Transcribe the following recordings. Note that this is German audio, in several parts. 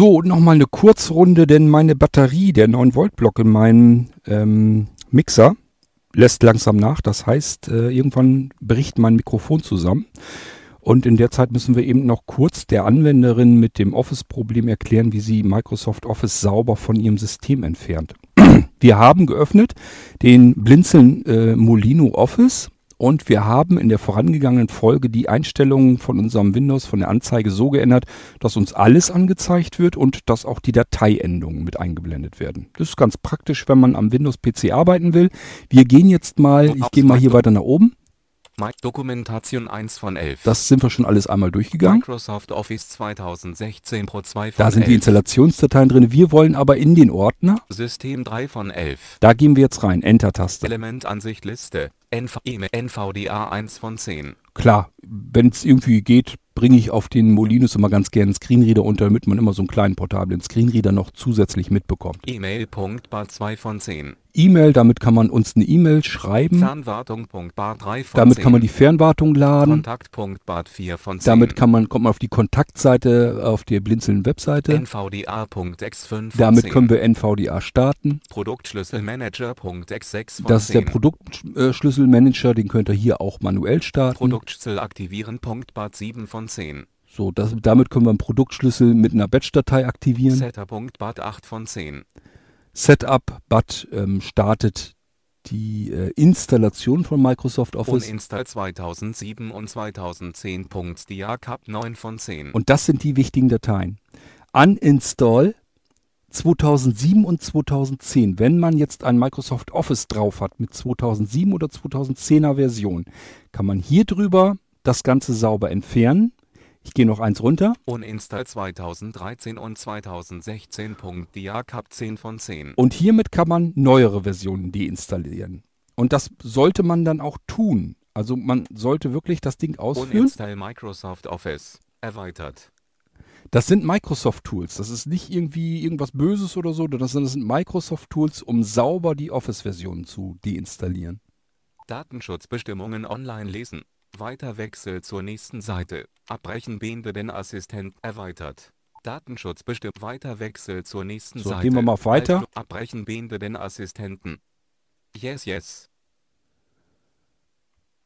So, nochmal eine Kurzrunde, denn meine Batterie, der 9-Volt-Block in meinem ähm, Mixer, lässt langsam nach. Das heißt, äh, irgendwann bricht mein Mikrofon zusammen. Und in der Zeit müssen wir eben noch kurz der Anwenderin mit dem Office-Problem erklären, wie sie Microsoft Office sauber von ihrem System entfernt. Wir haben geöffnet den Blinzeln äh, Molino Office und wir haben in der vorangegangenen Folge die Einstellungen von unserem Windows, von der Anzeige so geändert, dass uns alles angezeigt wird und dass auch die Dateiendungen mit eingeblendet werden. Das ist ganz praktisch, wenn man am Windows-PC arbeiten will. Wir gehen jetzt mal, ich gehe mal hier weiter nach oben. Dokumentation 1 von 11. Das sind wir schon alles einmal durchgegangen. Microsoft Office 2016 Pro 2 von Da sind die 11. Installationsdateien drin. Wir wollen aber in den Ordner. System 3 von 11. Da gehen wir jetzt rein. Enter-Taste. Elementansicht Liste. NV E-Mail- NVDA 1 von 10. Klar, wenn es irgendwie geht, bringe ich auf den Molinos immer ganz gerne einen Screenreader unter, damit man immer so einen kleinen portablen Screenreader noch zusätzlich mitbekommt. E-Mail.bar 2 von 10. E-Mail, damit kann man uns eine E-Mail schreiben. Fernwartung.bar 3 von Damit 10. kann man die Fernwartung laden. Kontakt.bar 4 von 10. Damit kann man, kommt man auf die Kontaktseite auf der Blinzeln Webseite. NVDA.x5 von Damit 10. können wir NVDA starten. Produktschlüsselmanager.x6 von Das ist der 10. Produktschlüsselmanager, den könnt ihr hier auch manuell starten. Produktschlüssel aktivieren.bar 7 von 10. So, das, damit können wir einen Produktschlüssel mit einer Batch-Datei aktivieren. Setter.bar 8 von 10. Setup, BAT ähm, startet die äh, Installation von Microsoft Office. Uninstall 2007 und 2010. Diacap 9 von 10. Und das sind die wichtigen Dateien. Uninstall 2007 und 2010. Wenn man jetzt ein Microsoft Office drauf hat mit 2007 oder 2010er Version, kann man hier drüber das Ganze sauber entfernen. Ich gehe noch eins runter. Uninstall 2013 und 2016. Diacap 10 von 10. Und hiermit kann man neuere Versionen deinstallieren. Und das sollte man dann auch tun. Also man sollte wirklich das Ding ausführen. Uninstall Microsoft Office. Erweitert. Das sind Microsoft-Tools. Das ist nicht irgendwie irgendwas Böses oder so. Das sind, das sind Microsoft-Tools, um sauber die Office-Versionen zu deinstallieren. Datenschutzbestimmungen online lesen. Weiter Wechsel zur nächsten Seite. Abbrechen beende den Assistent erweitert. Datenschutzbestimmt weiter Wechsel zur nächsten So, Seite. gehen wir mal weiter. Alt- Abbrechen beende den Assistenten. Yes, yes.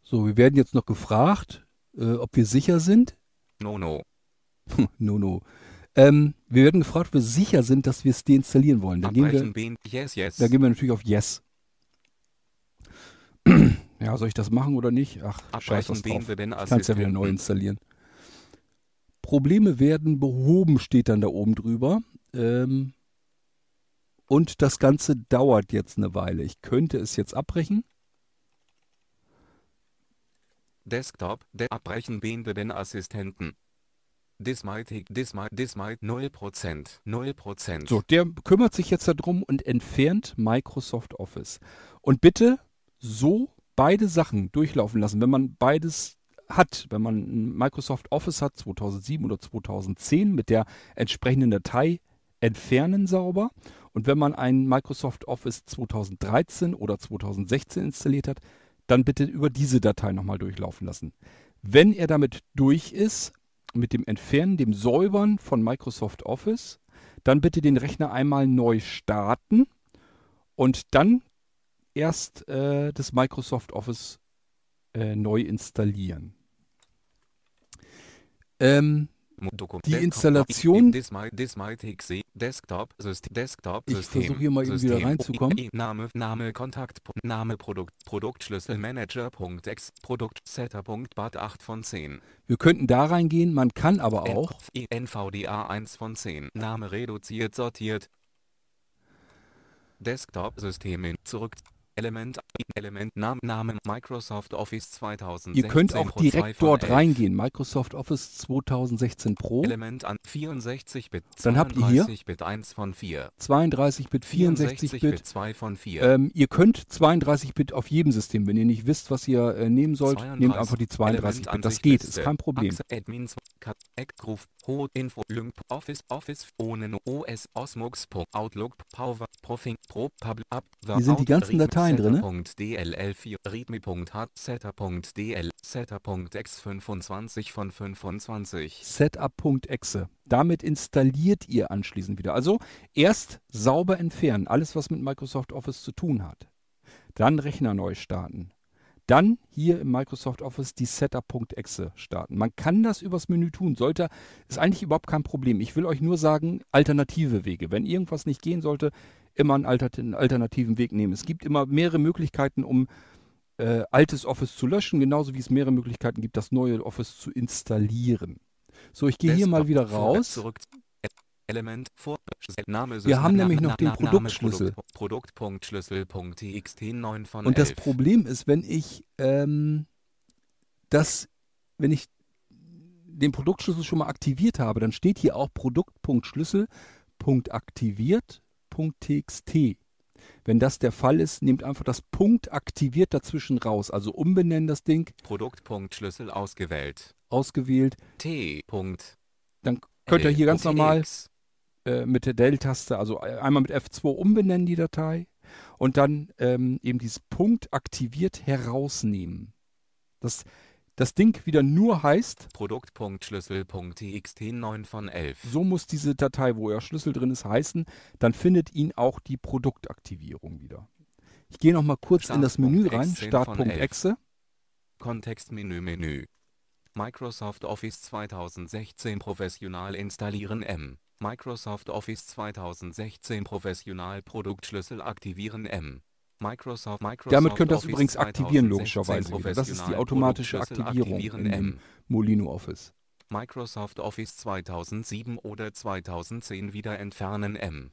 So, wir werden jetzt noch gefragt, äh, ob wir sicher sind. No, no. no, no. Ähm, wir werden gefragt, ob wir sicher sind, dass wir es deinstallieren wollen. Da gehen, Abbrechen wir. Yes, yes. da gehen wir natürlich auf Yes. Ja, soll ich das machen oder nicht? Ach, scheiß Abbrechen was drauf. beende den Ich kann es ja wieder neu installieren. Probleme werden behoben, steht dann da oben drüber. Ähm, und das Ganze dauert jetzt eine Weile. Ich könnte es jetzt abbrechen. Desktop. De abbrechen beende den Assistenten. Dismightig, Dismight, Dismight 0%. 0%. So, der kümmert sich jetzt darum und entfernt Microsoft Office. Und bitte so beide Sachen durchlaufen lassen. Wenn man beides hat, wenn man Microsoft Office hat, 2007 oder 2010 mit der entsprechenden Datei entfernen sauber. Und wenn man ein Microsoft Office 2013 oder 2016 installiert hat, dann bitte über diese Datei nochmal durchlaufen lassen. Wenn er damit durch ist, mit dem Entfernen, dem Säubern von Microsoft Office, dann bitte den Rechner einmal neu starten und dann erst äh, das Microsoft Office äh, neu installieren. Ähm, Die Installation- Desktop, Ich versuche hier mal eben wieder reinzukommen. Name, Name, Kontakt, Name, Produkt, Produktschlüsselmanager.x, Produkt, Setter.bat 8 von 10. wir könnten da reingehen, man kann aber auch, NVDA 1 von 10. Name reduziert, sortiert. Desktop, Systeme, zurück. Element, Element, Name, Name, Microsoft Office 2016. ihr könnt auch Pro 2 direkt dort 11. reingehen, Microsoft Office 2016 Pro, Element an 64-Bit, Dann habt ihr hier 32-Bit 1 von 4. 32-Bit, 64-Bit. 2 von 4. Ähm, ihr könnt 32-Bit auf jedem System, wenn ihr nicht wisst, was ihr äh, nehmen sollt, nehmt einfach die 32-Bit. Das geht, ist kein Problem. Admins, Eckgroove, Hot, Info, Link, Office, Office, ohne OS, Osmux, Outlook, Power, Profing, Pro, Pub, Up, Hier sind die ganzen Dateien Dateien drin. Setter.dll4 readme.h Setter.dl Setter.x25 von 25 Setup.exe. Damit installiert ihr anschließend wieder. Also erst sauber entfernen, alles was mit Microsoft Office zu tun hat. Dann Rechner neu starten. Dann hier im Microsoft Office die Setup.exe starten. Man kann das übers Menü tun, sollte, ist eigentlich überhaupt kein Problem. Ich will euch nur sagen, alternative Wege. Wenn irgendwas nicht gehen sollte, immer einen alternativen Weg nehmen. Es gibt immer mehrere Möglichkeiten, um äh, altes Office zu löschen, genauso wie es mehrere Möglichkeiten gibt, das neue Office zu installieren. So, ich gehe hier mal wieder raus. Zurück. Element vor Name Wir haben nämlich noch den Produktschlüssel. Produkt.schlüssel.txt 9 von Und das 11. Problem ist, wenn ich ähm, das, wenn ich den Produktschlüssel schon mal aktiviert habe, dann steht hier auch Produkt.schlüssel.aktiviert.txt. Wenn das der Fall ist, nehmt einfach das Punkt aktiviert dazwischen raus. Also umbenennen das Ding, Produkt.schlüssel ausgewählt. ausgewählt. T. Punkt. Dann könnt ihr hier ganz normal äh, mit der Dell-Taste, also äh, einmal mit F2 umbenennen die Datei und dann ähm, eben dieses Punkt aktiviert herausnehmen. Das, das Ding wieder nur heißt, Produkt.schlüssel.txt 9 von 11. so muss diese Datei, wo euer Schlüssel drin ist, heißen, dann findet ihn auch die Produktaktivierung wieder. Ich gehe noch mal kurz in das Menü rein, Start.exe. Kontextmenü Menü. Microsoft Office 2016 Professional installieren M. Microsoft Office 2016 Professional Produktschlüssel aktivieren M. Microsoft, Microsoft Damit könnt ihr das übrigens aktivieren, 2016 logischerweise wieder. Das ist die automatische Aktivierung in dem M. Molino Office. Microsoft Office 2007 oder 2010 wieder entfernen M.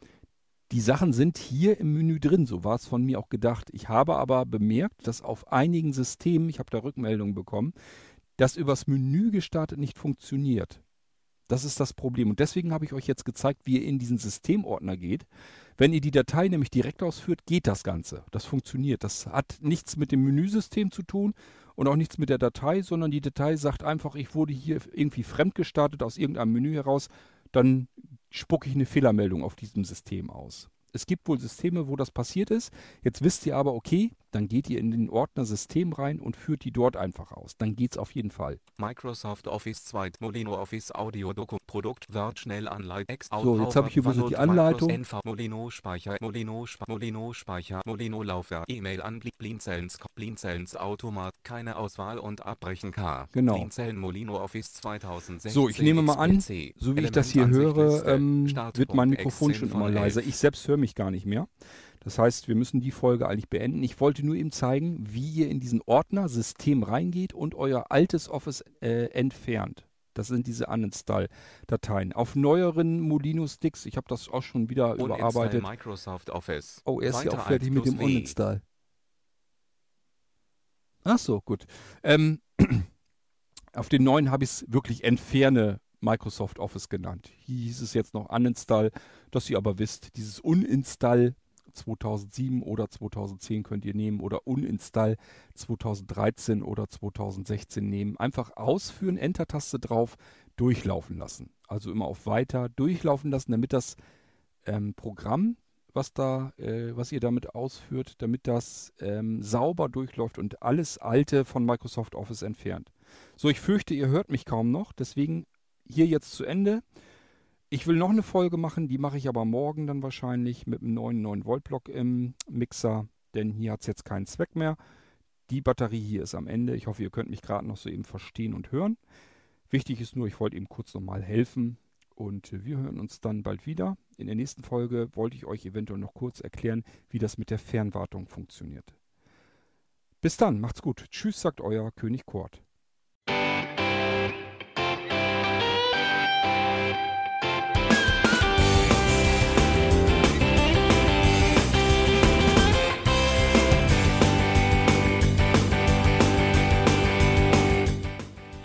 Die Sachen sind hier im Menü drin, so war es von mir auch gedacht. Ich habe aber bemerkt, dass auf einigen Systemen, ich habe da Rückmeldungen bekommen, das übers Menü gestartet nicht funktioniert. Das ist das Problem. Und deswegen habe ich euch jetzt gezeigt, wie ihr in diesen Systemordner geht. Wenn ihr die Datei nämlich direkt ausführt, geht das Ganze. Das funktioniert. Das hat nichts mit dem Menüsystem zu tun und auch nichts mit der Datei, sondern die Datei sagt einfach, ich wurde hier irgendwie fremd gestartet aus irgendeinem Menü heraus. Dann spucke ich eine Fehlermeldung auf diesem System aus. Es gibt wohl Systeme, wo das passiert ist. Jetzt wisst ihr aber, okay, dann geht ihr in den Ordner System rein und führt die dort einfach aus. Dann geht's auf jeden Fall. Microsoft Office 2 Molino Office Audio Doku Produkt Word schnell Anleitung So, jetzt habe ich hier bloß die Anleitung. NV Molino Speicher Molino Sp Molino Speicher Molino Laufwerk E-Mail an Bli- Blinzelns Blinzelns Automat keine Auswahl und Abbrechen K Genau. Blinzeln Molino Office 2016 So, ich nehme mal an. So wie ich das hier höre, Elementansichtliste. ähm, wird mein Mikrofon 10 schon immer 11. leiser. Ich selbst höre mich gar nicht mehr. Das heißt, wir müssen die Folge eigentlich beenden. Ich wollte nur eben zeigen, wie ihr in diesen Ordner System reingeht und euer altes Office äh, entfernt. Das sind diese Uninstall-Dateien. Auf neueren Molino-Sticks, ich habe das auch schon wieder Uninstall überarbeitet. Microsoft Office. Oh, er ist ja auch fertig mit dem W. Uninstall. Ach so, gut. Ähm, auf den neuen habe ich es wirklich entferne Microsoft Office genannt. Hier hieß es jetzt noch Uninstall, dass ihr aber wisst, dieses Uninstall 2007 oder 2010 könnt ihr nehmen oder Uninstall 2013 oder 2016 nehmen. Einfach ausführen, Enter-Taste drauf, durchlaufen lassen. Also immer auf Weiter durchlaufen lassen, damit das ähm, Programm, was da, äh, was ihr damit ausführt, damit das ähm, sauber durchläuft und alles Alte von Microsoft Office entfernt. So, ich fürchte, ihr hört mich kaum noch, deswegen hier jetzt zu Ende. Ich will noch eine Folge machen, die mache ich aber morgen dann wahrscheinlich mit einem neuen 9 Volt Block im Mixer, denn hier hat es jetzt keinen Zweck mehr. Die Batterie hier ist am Ende. Ich hoffe, ihr könnt mich gerade noch so eben verstehen und hören. Wichtig ist nur, ich wollte eben kurz nochmal helfen und äh, wir hören uns dann bald wieder. In der nächsten Folge wollte ich euch eventuell noch kurz erklären, wie das mit der Fernwartung funktioniert. Bis dann, macht's gut. Tschüss, sagt euer König Kurt.